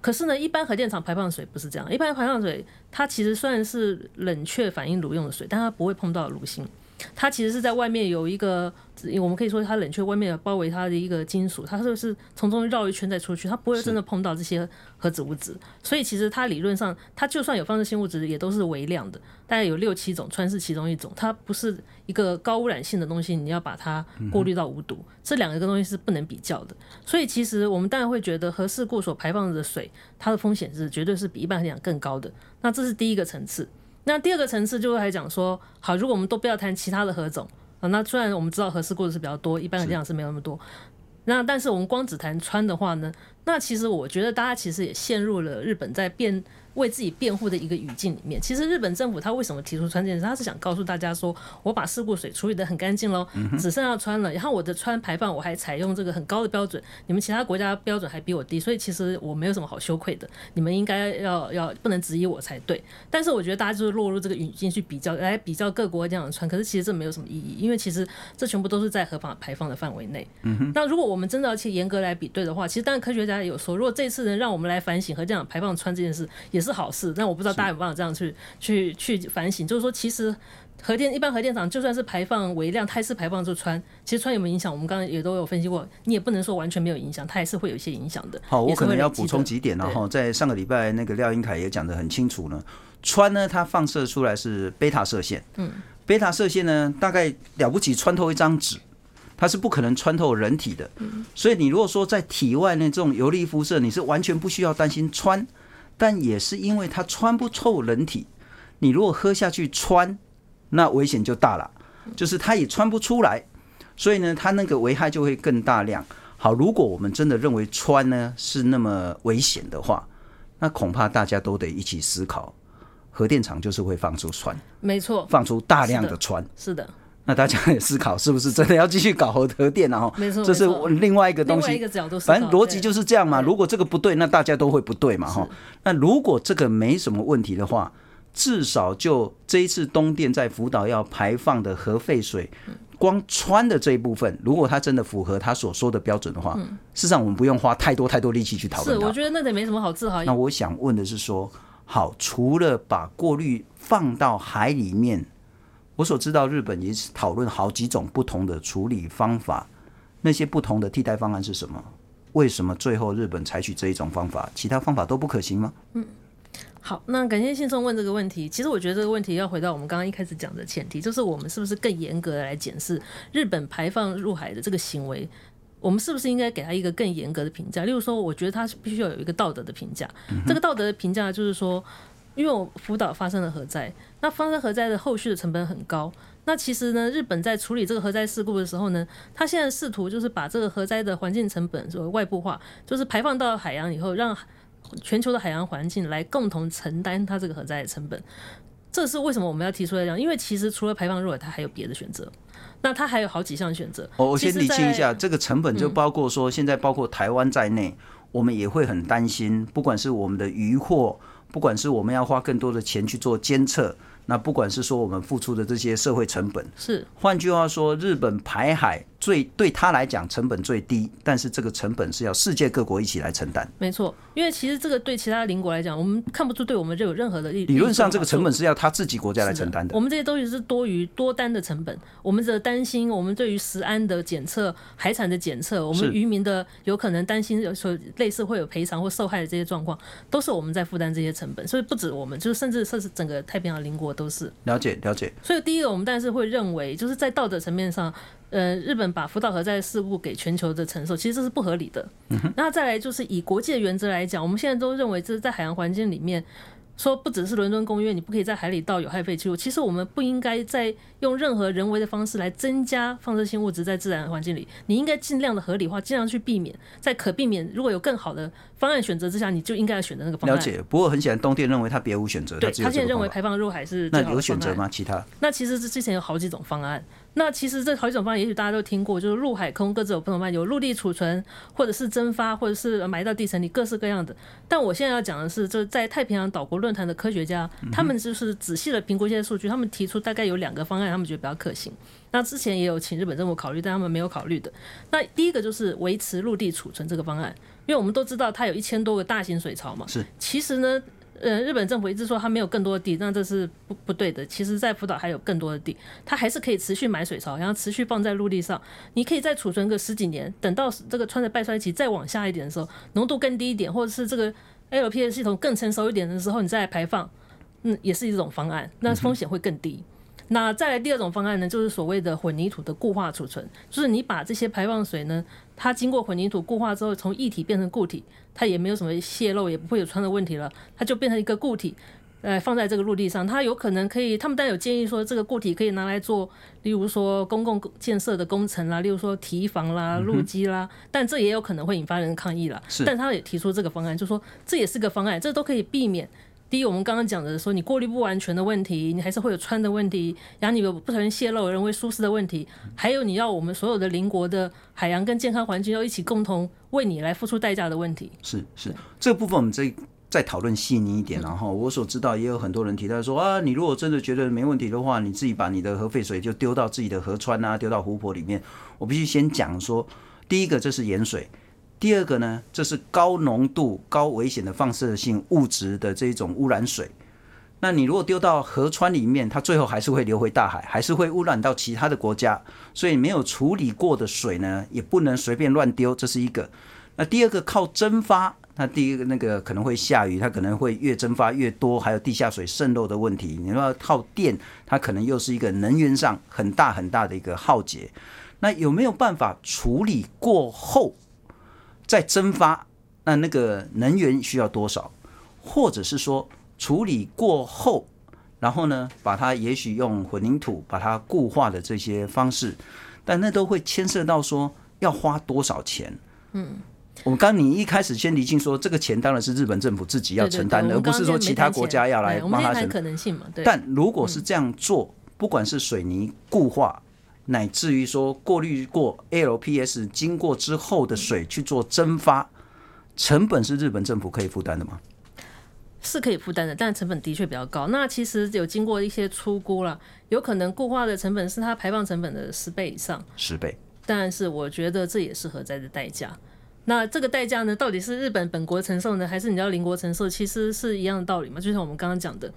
B: 可是呢，一般核电厂排放水不是这样，一般排放水它其实虽然是冷却反应炉用的水，但它不会碰到炉心。它其实是在外面有一个，我们可以说它冷却外面包围它的一个金属，它是不是从中绕一圈再出去？它不会真的碰到这些核子物质，所以其实它理论上，它就算有放射性物质，也都是微量的，大概有六七种，氚是其中一种，它不是一个高污染性的东西，你要把它过滤到无毒，这两个东西是不能比较的。所以其实我们当然会觉得核事故所排放的水，它的风险是绝对是比一般来讲更高的。那这是第一个层次。那第二个层次就会来讲说，好，如果我们都不要谈其他的何种啊，那虽然我们知道核事故的是比较多，一般的这样是没有那么多，那但是我们光只谈穿的话呢，那其实我觉得大家其实也陷入了日本在变。为自己辩护的一个语境里面，其实日本政府他为什么提出穿这件事？他是想告诉大家说，我把事故水处理的很干净喽，只剩下穿了，然后我的穿排放我还采用这个很高的标准，你们其他国家标准还比我低，所以其实我没有什么好羞愧的，你们应该要要不能质疑我才对。但是我觉得大家就是落入这个语境去比较，来比较各国这样的氚，可是其实这没有什么意义，因为其实这全部都是在合法排放的范围内。那如果我们真的要去严格来比对的话，其实当然科学家也有说，如果这次能让我们来反省和这样排放穿这件事，也是好事。但我不知道大家有没有办法这样去去去反省，就是说，其实核电一般核电厂就算是排放微量，它还是排放出氚，其实氚有没有影响？我们刚刚也都有分析过，你也不能说完全没有影响，它还是会有一些影响的。
A: 好，我可能要补充几点，然后在上个礼拜那个廖英凯也讲得很清楚呢。氚呢，它放射出来是贝塔射线，嗯，贝塔射线呢，大概了不起穿透一张纸，它是不可能穿透人体的，所以你如果说在体外那这种游离辐射，你是完全不需要担心氚。但也是因为它穿不透人体，你如果喝下去穿，那危险就大了，就是它也穿不出来，所以呢，它那个危害就会更大量。好，如果我们真的认为穿呢是那么危险的话，那恐怕大家都得一起思考，核电厂就是会放出穿，
B: 没错，
A: 放出大量的穿，
B: 是的。
A: 那大家也思考，是不是真的要继续搞核核电啊？没错，这是另外一个东西。反正逻辑就是这样嘛。如果这个不对，那大家都会不对嘛。哈。那如果这个没什么问题的话，至少就这一次东电在福岛要排放的核废水，光穿的这一部分，如果它真的符合他所说的标准的话，嗯事实上我们不用花太多太多力气去讨论。
B: 是，我觉得那得没什么好自豪。
A: 那我想问的是说，好，除了把过滤放到海里面。我所知道，日本也是讨论好几种不同的处理方法，那些不同的替代方案是什么？为什么最后日本采取这一种方法，其他方法都不可行吗？
B: 嗯，好，那感谢信众问这个问题。其实我觉得这个问题要回到我们刚刚一开始讲的前提，就是我们是不是更严格的来检视日本排放入海的这个行为？我们是不是应该给他一个更严格的评价？例如说，我觉得他必须要有一个道德的评价。这个道德的评价就是说。因为我福岛发生了核灾，那发生核灾的后续的成本很高。那其实呢，日本在处理这个核灾事故的时候呢，他现在试图就是把这个核灾的环境成本所谓外部化，就是排放到海洋以后，让全球的海洋环境来共同承担它这个核灾的成本。这是为什么我们要提出来讲？因为其实除了排放入海，它还有别的选择。那它还有好几项选择。
A: 我我先理清一下，这个成本就包括说，现在包括台湾在内，我们也会很担心，不管是我们的渔获。不管是我们要花更多的钱去做监测，那不管是说我们付出的这些社会成本，
B: 是
A: 换句话说，日本排海。最对他来讲成本最低，但是这个成本是要世界各国一起来承担。
B: 没错，因为其实这个对其他邻国来讲，我们看不出对我们就有任何的利。
A: 理论上，这个成本是要他自己国家来承担的，的。
B: 我们这些东西是多余多单的成本。我们的担心，我们对于食安的检测、海产的检测，我们渔民的有可能担心有说类似会有赔偿或受害的这些状况，都是我们在负担这些成本，所以不止我们，就是甚至甚至整个太平洋邻国都是
A: 了解了解。
B: 所以第一个，我们当然是会认为，就是在道德层面上，呃，日本把福岛核灾事故给全球的承受，其实这是不合理的。那再来就是以国际的原则来讲，我们现在都认为，这是在海洋环境里面。说不只是伦敦公约，你不可以在海里倒有害废弃物。其实我们不应该再用任何人为的方式来增加放射性物质在自然环境里。你应该尽量的合理化，尽量去避免，在可避免，如果有更好的方案选择之下，你就应该要选择那个方案。
A: 了解。不过很显然，东电认为他别无选择。
B: 对，他现在认为排放入海是
A: 那有选择吗？其他？
B: 那其实这之前有好几种方案。那其实这好几种方案，也许大家都听过，就是陆海空各自有不同方案，有陆地储存，或者是蒸发，或者是埋到地层里，各式各样的。但我现在要讲的是，就是在太平洋岛国论坛的科学家，他们就是仔细的评估一些数据，他们提出大概有两个方案，他们觉得比较可行。那之前也有请日本政府考虑，但他们没有考虑的。那第一个就是维持陆地储存这个方案，因为我们都知道它有一千多个大型水槽嘛。
A: 是。
B: 其实呢。呃，日本政府一直说它没有更多的地，那这是不不对的。其实，在福岛还有更多的地，它还是可以持续买水槽，然后持续放在陆地上。你可以再储存个十几年，等到这个穿着半衰期再往下一点的时候，浓度更低一点，或者是这个 LPS 系统更成熟一点的时候，你再来排放，嗯，也是一种方案，那风险会更低。那再来第二种方案呢，就是所谓的混凝土的固化储存，就是你把这些排放水呢，它经过混凝土固化之后，从液体变成固体，它也没有什么泄漏，也不会有穿的问题了，它就变成一个固体，呃，放在这个陆地上，它有可能可以，他们当然有建议说，这个固体可以拿来做，例如说公共建设的工程啦，例如说堤防啦、路基啦，但这也有可能会引发人抗议啦。是，但他也提出这个方案，就说这也是个方案，这都可以避免。第一，我们刚刚讲的说，你过滤不完全的问题，你还是会有穿的问题，然后你有不小心泄漏、人为疏失的问题，还有你要我们所有的邻国的海洋跟健康环境要一起共同为你来付出代价的问题。
A: 是是，这部分我们再再讨论细腻一点。然后我所知道也有很多人提到说啊，你如果真的觉得没问题的话，你自己把你的核废水就丢到自己的河川啊，丢到湖泊里面。我必须先讲说，第一个这是盐水。第二个呢，这是高浓度、高危险的放射性物质的这种污染水。那你如果丢到河川里面，它最后还是会流回大海，还是会污染到其他的国家。所以没有处理过的水呢，也不能随便乱丢，这是一个。那第二个靠蒸发，那第一个那个可能会下雨，它可能会越蒸发越多，还有地下水渗漏的问题。你说靠电，它可能又是一个能源上很大很大的一个浩劫。那有没有办法处理过后？再蒸发，那那个能源需要多少？或者是说处理过后，然后呢，把它也许用混凝土把它固化的这些方式，但那都会牵涉到说要花多少钱？嗯，我们刚你一开始先厘清说，这个钱当然是日本政府自己要承担的，而不是说其他国家要来帮他承担。
B: 可能性嘛，对。
A: 但如果是这样做，不管是水泥固化。乃至于说过滤过 LPS 经过之后的水去做蒸发，成本是日本政府可以负担的吗？
B: 是可以负担的，但成本的确比较高。那其实有经过一些出估了，有可能固化的成本是它排放成本的十倍以上。
A: 十倍。
B: 但是我觉得这也是核灾的代价。那这个代价呢，到底是日本本国承受呢，还是你要邻国承受？其实是一样的道理嘛，就像我们刚刚讲的。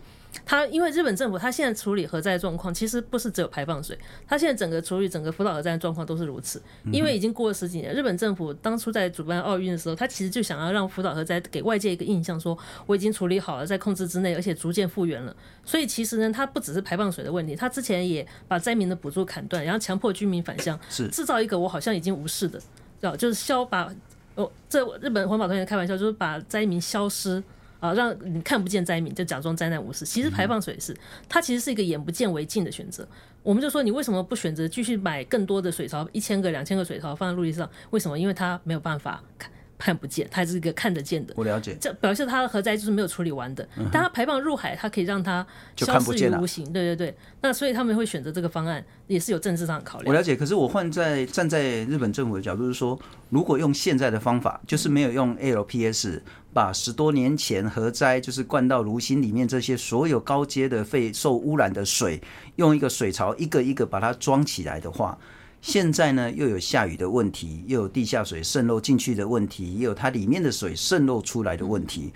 B: 他因为日本政府，他现在处理核灾状况，其实不是只有排放水，他现在整个处理整个福岛核灾状况都是如此。因为已经过了十几年，日本政府当初在主办奥运的时候，他其实就想要让福岛核灾给外界一个印象，说我已经处理好了，在控制之内，而且逐渐复原了。所以其实呢，他不只是排放水的问题，他之前也把灾民的补助砍断，然后强迫居民返乡，是制造一个我好像已经无视的，叫就是消把哦，这日本环保团体开玩笑，就是把灾民消失。啊，让你看不见灾民，就假装灾难无事。其实排放水是，它其实是一个眼不见为净的选择。我们就说，你为什么不选择继续买更多的水槽，一千个、两千个水槽放在陆地上？为什么？因为它没有办法看。看不见，它是一个看得见的。
A: 我了解，
B: 这表示它的核灾就是没有处理完的。但它排放入海，它可以让它消失于无形。对对对，那所以他们会选择这个方案，也是有政治上的考虑。
A: 我了解，可是我换在站在日本政府的角度是说，如果用现在的方法，就是没有用 LPS 把十多年前核灾就是灌到炉心里面这些所有高阶的废受污染的水，用一个水槽一个一个把它装起来的话。现在呢，又有下雨的问题，又有地下水渗漏进去的问题，也有它里面的水渗漏出来的问题。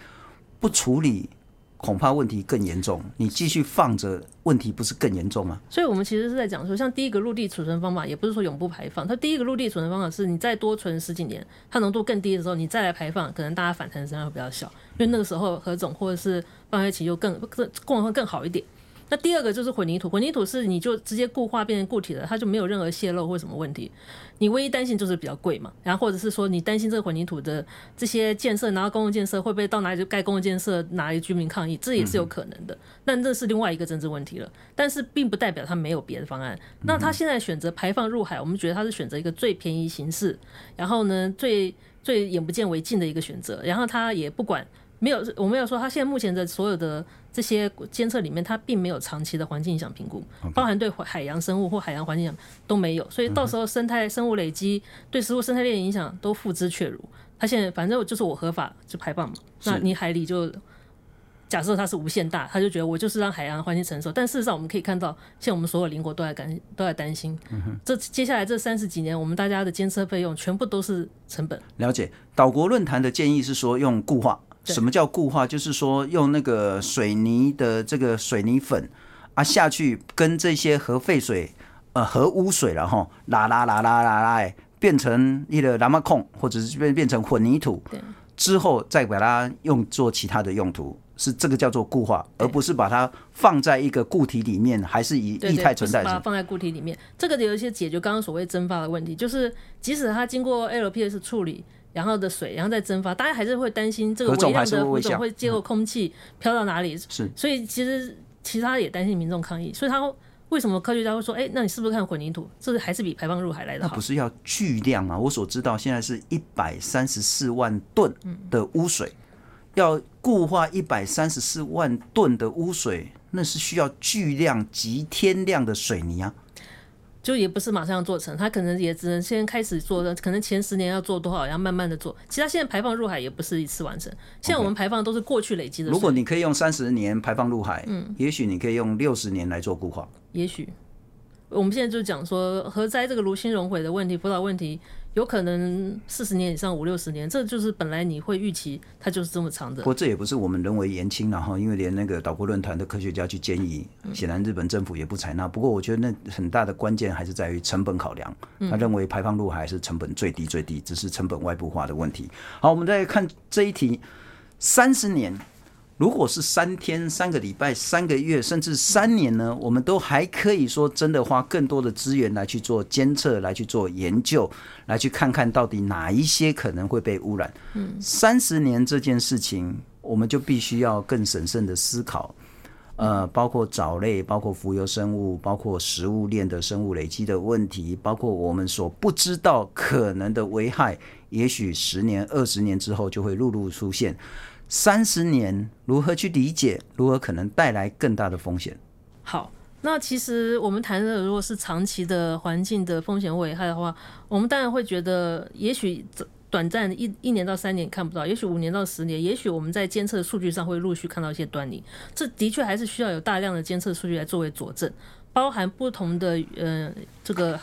A: 不处理，恐怕问题更严重。你继续放着，问题不是更严重吗？
B: 所以，我们其实是在讲说，像第一个陆地储存方法，也不是说永不排放。它第一个陆地储存方法是你再多存十几年，它浓度更低的时候，你再来排放，可能大家反弹的声量会比较小，因为那个时候何种或者是放在一起就更更功能会更好一点。那第二个就是混凝土，混凝土是你就直接固化变成固体了，它就没有任何泄漏或什么问题。你唯一担心就是比较贵嘛，然后或者是说你担心这个混凝土的这些建设，然后公共建设会不会到哪里就盖公共建设，哪里居民抗议，这也是有可能的。那这是另外一个政治问题了。但是并不代表他没有别的方案。那他现在选择排放入海，我们觉得他是选择一个最便宜形式，然后呢最最眼不见为净的一个选择，然后他也不管。没有，我没有说他现在目前的所有的这些监测里面，它并没有长期的环境影响评估包含对海洋生物或海洋环境影响都没有，所以到时候生态生物累积对食物生态链影响都付之阙如。他现在反正就是我合法就排放嘛，那你海里就假设它是无限大，他就觉得我就是让海洋环境承受。但事实上我们可以看到，现在我们所有邻国都在担都在担心，嗯、这接下来这三十几年，我们大家的监测费用全部都是成本。
A: 了解，岛国论坛的建议是说用固化。什么叫固化？就是说用那个水泥的这个水泥粉啊下去，跟这些核废水、呃核污水然后拉拉拉拉拉拉，变成一个拉马控，或者是变变成混凝土，之后再把它用做其他的用途，是这个叫做固化，而不是把它放在一个固体里面，还是以液态存在。
B: 把它放在固体里面，这个有一些解决刚刚所谓蒸发的问题，就是即使它经过 LPS 处理。然后的水，然后再蒸发，大家还是会担心这个微量的物种会接过空气飘到哪里？是，所以其实其他也担心民众抗议，所以他为什么科学家会说，哎，那你是不是看混凝土？这是还是比排放入海来的好？
A: 那不是要巨量啊？我所知道现在是一百三十四万吨的污水，嗯、要固化一百三十四万吨的污水，那是需要巨量及天量的水泥啊。
B: 就也不是马上要做成，他可能也只能先开始做的，可能前十年要做多少，然后慢慢的做。其实他现在排放入海也不是一次完成，现在我们排放都是过去累积的。
A: 如果你可以用三十年排放入海，嗯，也许你可以用六十年来做固化。
B: 也许，我们现在就讲说核灾这个炉心熔毁的问题，辅导问题。有可能四十年以上五六十年，这就是本来你会预期它就是这么长的。
A: 不过这也不是我们人为言轻了哈，因为连那个岛国论坛的科学家去建议，显然日本政府也不采纳。不过我觉得那很大的关键还是在于成本考量。他认为排放入海是成本最低最低，只是成本外部化的问题。好，我们再看这一题，三十年。如果是三天、三个礼拜、三个月，甚至三年呢，我们都还可以说真的花更多的资源来去做监测、来去做研究、来去看看到底哪一些可能会被污染。嗯，三十年这件事情，我们就必须要更审慎的思考。呃，包括藻类、包括浮游生物、包括食物链的生物累积的问题，包括我们所不知道可能的危害，也许十年、二十年之后就会陆陆出现。三十年如何去理解？如何可能带来更大的风险？
B: 好，那其实我们谈的如果是长期的环境的风险危害的话，我们当然会觉得，也许短暂一一年到三年看不到，也许五年到十年，也许我们在监测数据上会陆续看到一些端倪。这的确还是需要有大量的监测数据来作为佐证，包含不同的呃这个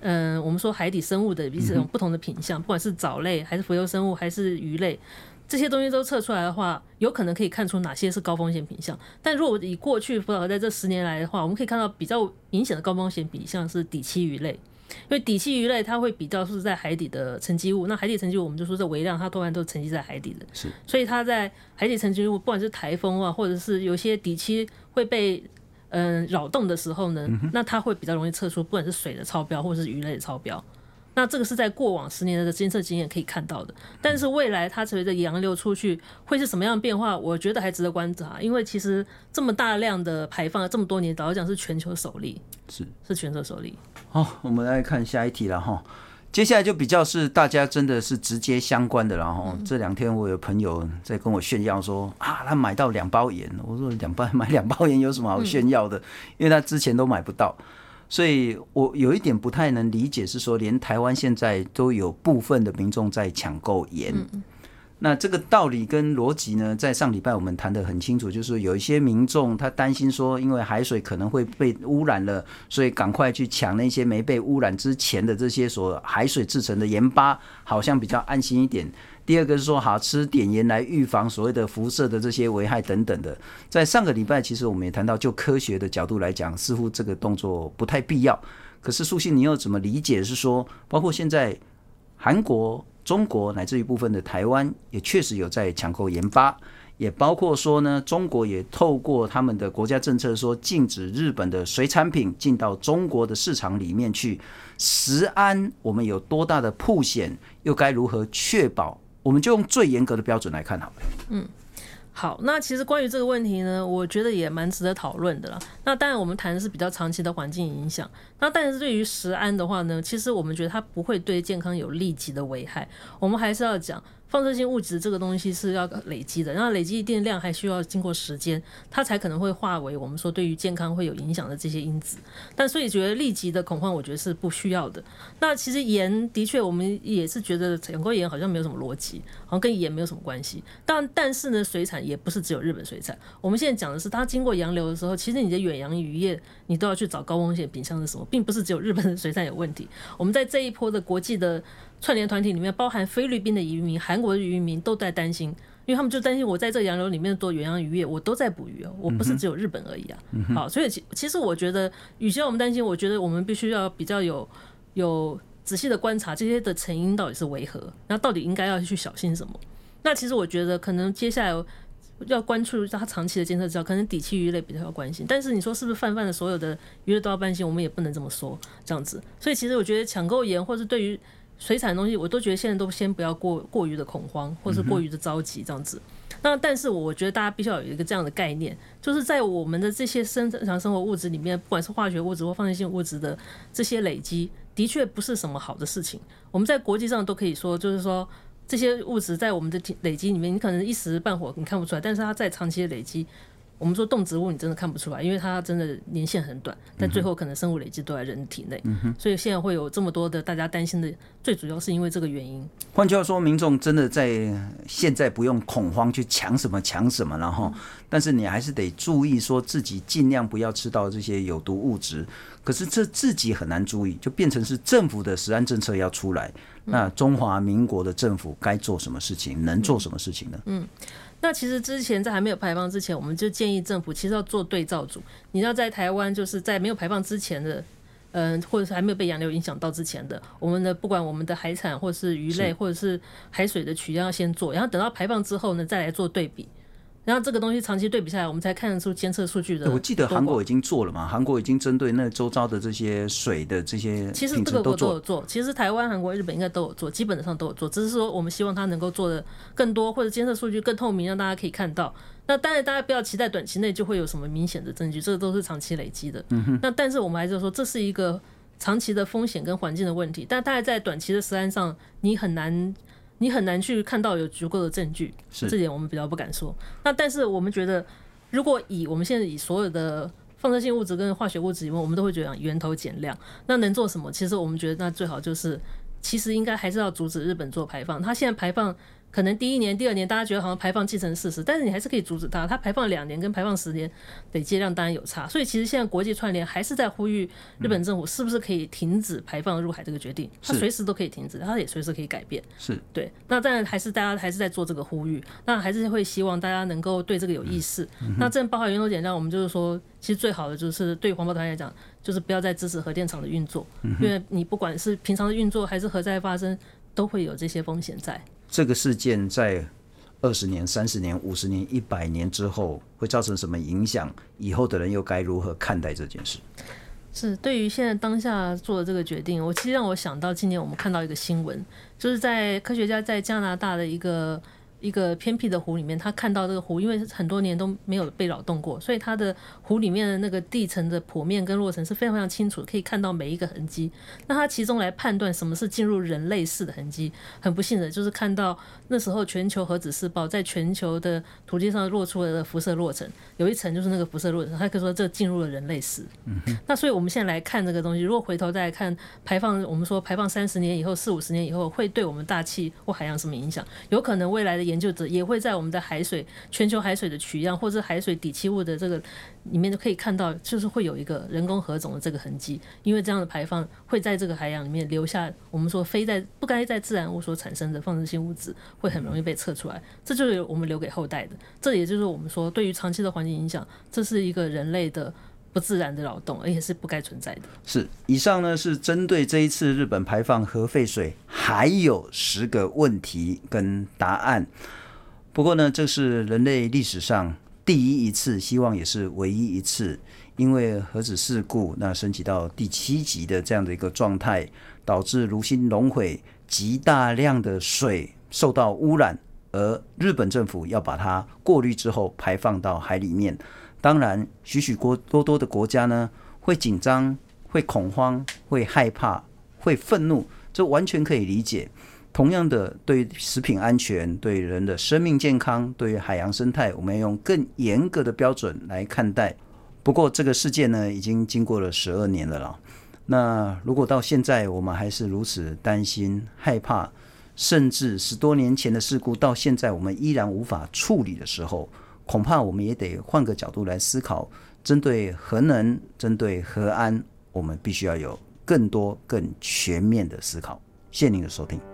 B: 嗯、我们说海底生物的彼此不同的品相，不管是藻类还是浮游生物还是鱼类。这些东西都测出来的话，有可能可以看出哪些是高风险品项。但如果以过去福岛核灾这十年来的话，我们可以看到比较明显的高风险品项是底栖鱼类，因为底栖鱼类它会比较是在海底的沉积物。那海底沉积物我们就说这微量，它多半都沉积在海底的。是，所以它在海底沉积物，不管是台风啊，或者是有些底栖会被嗯扰动的时候呢，那它会比较容易测出不管是水的超标，或者是鱼类的超标。那这个是在过往十年的监测经验可以看到的，但是未来它随着洋流出去会是什么样的变化？我觉得还值得观察，因为其实这么大量的排放，这么多年，老实讲是全球首例，是是全球首例。
A: 好，我们来看下一题了哈。接下来就比较是大家真的是直接相关的了哈。这两天我有朋友在跟我炫耀说啊，他买到两包盐，我说两包买两包盐有什么好炫耀的？因为他之前都买不到。所以我有一点不太能理解，是说连台湾现在都有部分的民众在抢购盐。那这个道理跟逻辑呢，在上礼拜我们谈得很清楚，就是有一些民众他担心说，因为海水可能会被污染了，所以赶快去抢那些没被污染之前的这些所海水制成的盐巴，好像比较安心一点。第二个是说，好吃碘盐来预防所谓的辐射的这些危害等等的。在上个礼拜，其实我们也谈到，就科学的角度来讲，似乎这个动作不太必要。可是素卿，你又怎么理解？是说，包括现在韩国。中国乃至于部分的台湾也确实有在抢购盐巴，也包括说呢，中国也透过他们的国家政策说禁止日本的水产品进到中国的市场里面去。食安我们有多大的铺险，又该如何确保？我们就用最严格的标准来看好了。嗯。
B: 好，那其实关于这个问题呢，我觉得也蛮值得讨论的啦。那当然，我们谈的是比较长期的环境影响。那但是对于食安的话呢，其实我们觉得它不会对健康有立即的危害。我们还是要讲。放射性物质这个东西是要累积的，然后累积一定量还需要经过时间，它才可能会化为我们说对于健康会有影响的这些因子。但所以觉得立即的恐慌，我觉得是不需要的。那其实盐的确，我们也是觉得抢购盐好像没有什么逻辑，好像跟盐没有什么关系。但但是呢，水产也不是只有日本水产。我们现在讲的是它经过洋流的时候，其实你的远洋渔业你都要去找高风险品项是什么，并不是只有日本的水产有问题。我们在这一波的国际的。串联团体里面包含菲律宾的渔民、韩国的渔民都在担心，因为他们就担心我在这个洋流里面做远洋渔业，我都在捕鱼哦，我不是只有日本而已啊。嗯、好，所以其其实我觉得，与其让我们担心，我觉得我们必须要比较有有仔细的观察这些的成因到底是为何，那到底应该要去小心什么？那其实我觉得可能接下来要关注它长期的监测之后，可能底栖鱼类比较要关心。但是你说是不是泛泛的所有的鱼类都要担心？我们也不能这么说，这样子。所以其实我觉得抢购盐或是对于水产的东西，我都觉得现在都先不要过过于的恐慌，或是过于的着急这样子。那但是我觉得大家必须要有一个这样的概念，就是在我们的这些生日常生活物质里面，不管是化学物质或放射性物质的这些累积，的确不是什么好的事情。我们在国际上都可以说，就是说这些物质在我们的累积里面，你可能一时半会你看不出来，但是它在长期的累积。我们说动植物，你真的看不出来，因为它真的年限很短，但最后可能生物累积都在人体内，嗯，所以现在会有这么多的大家担心的，最主要是因为这个原因。
A: 换句话说，民众真的在现在不用恐慌去抢什么抢什么，然后，但是你还是得注意，说自己尽量不要吃到这些有毒物质。可是这自己很难注意，就变成是政府的实安政策要出来，那中华民国的政府该做什么事情，能做什么事情呢？嗯。嗯
B: 那其实之前在还没有排放之前，我们就建议政府其实要做对照组。你要在台湾，就是在没有排放之前的，嗯，或者是还没有被洋流影响到之前的，我们的不管我们的海产或是鱼类或者是海水的取样要先做，然后等到排放之后呢，再来做对比。然后这个东西长期对比下来，我们才看得出监测数据的。
A: 我记得韩国已经做了嘛，韩国已经针对那周遭的这些水的这些，
B: 其实这个国都有做。其实台湾、韩国、日本应该都有做，基本上都有做。只是说我们希望它能够做的更多，或者监测数据更透明，让大家可以看到。那当然，大家不要期待短期内就会有什么明显的证据，这个都是长期累积的。嗯哼。那但是我们还是说，这是一个长期的风险跟环境的问题。但大概在短期的时安上，你很难。你很难去看到有足够的证据，是这点我们比较不敢说。那但是我们觉得，如果以我们现在以所有的放射性物质跟化学物质因为，我们都会觉得源头减量。那能做什么？其实我们觉得，那最好就是，其实应该还是要阻止日本做排放。它现在排放。可能第一年、第二年，大家觉得好像排放既成事实，但是你还是可以阻止它。它排放两年跟排放十年，累积量当然有差。所以其实现在国际串联还是在呼吁日本政府是不是可以停止排放入海这个决定？它随时都可以停止，它也随时可以改变。
A: 是
B: 对。那当然还是大家还是在做这个呼吁，那还是会希望大家能够对这个有意识。嗯、那这包含源头减量，我们就是说，其实最好的就是对环保团来讲，就是不要再支持核电厂的运作，因为你不管是平常的运作还是核灾发生，都会有这些风险在。
A: 这个事件在二十年、三十年、五十年、一百年之后会造成什么影响？以后的人又该如何看待这件事？
B: 是对于现在当下做的这个决定，我其实让我想到今年我们看到一个新闻，就是在科学家在加拿大的一个。一个偏僻的湖里面，他看到这个湖，因为很多年都没有被扰动过，所以它的湖里面的那个地层的剖面跟落层是非常非常清楚，可以看到每一个痕迹。那他其中来判断什么是进入人类世的痕迹，很不幸的就是看到那时候全球核子试爆在全球的土地上落出了的辐射落层，有一层就是那个辐射落层，他可以说这进入了人类世。嗯。那所以我们现在来看这个东西，如果回头再来看排放，我们说排放三十年以后、四五十年以后会对我们大气或海洋什么影响？有可能未来的研研究者也会在我们的海水、全球海水的取样，或者海水底栖物的这个里面，就可以看到，就是会有一个人工河种的这个痕迹。因为这样的排放会在这个海洋里面留下我们说非在不该在自然物所产生的放射性物质，会很容易被测出来。这就是我们留给后代的。这也就是我们说，对于长期的环境影响，这是一个人类的。不自然的劳动，而且是不该存在的。
A: 是，以上呢是针对这一次日本排放核废水，还有十个问题跟答案。不过呢，这是人类历史上第一一次，希望也是唯一一次，因为核子事故那升级到第七级的这样的一个状态，导致芦新龙毁极大量的水受到污染，而日本政府要把它过滤之后排放到海里面。当然，许许多多的国家呢，会紧张、会恐慌、会害怕、会愤怒，这完全可以理解。同样的，对食品安全、对人的生命健康、对于海洋生态，我们要用更严格的标准来看待。不过，这个事件呢，已经经过了十二年了啦。那如果到现在我们还是如此担心、害怕，甚至十多年前的事故到现在我们依然无法处理的时候，恐怕我们也得换个角度来思考，针对核能、针对核安，我们必须要有更多、更全面的思考。谢谢您的收听。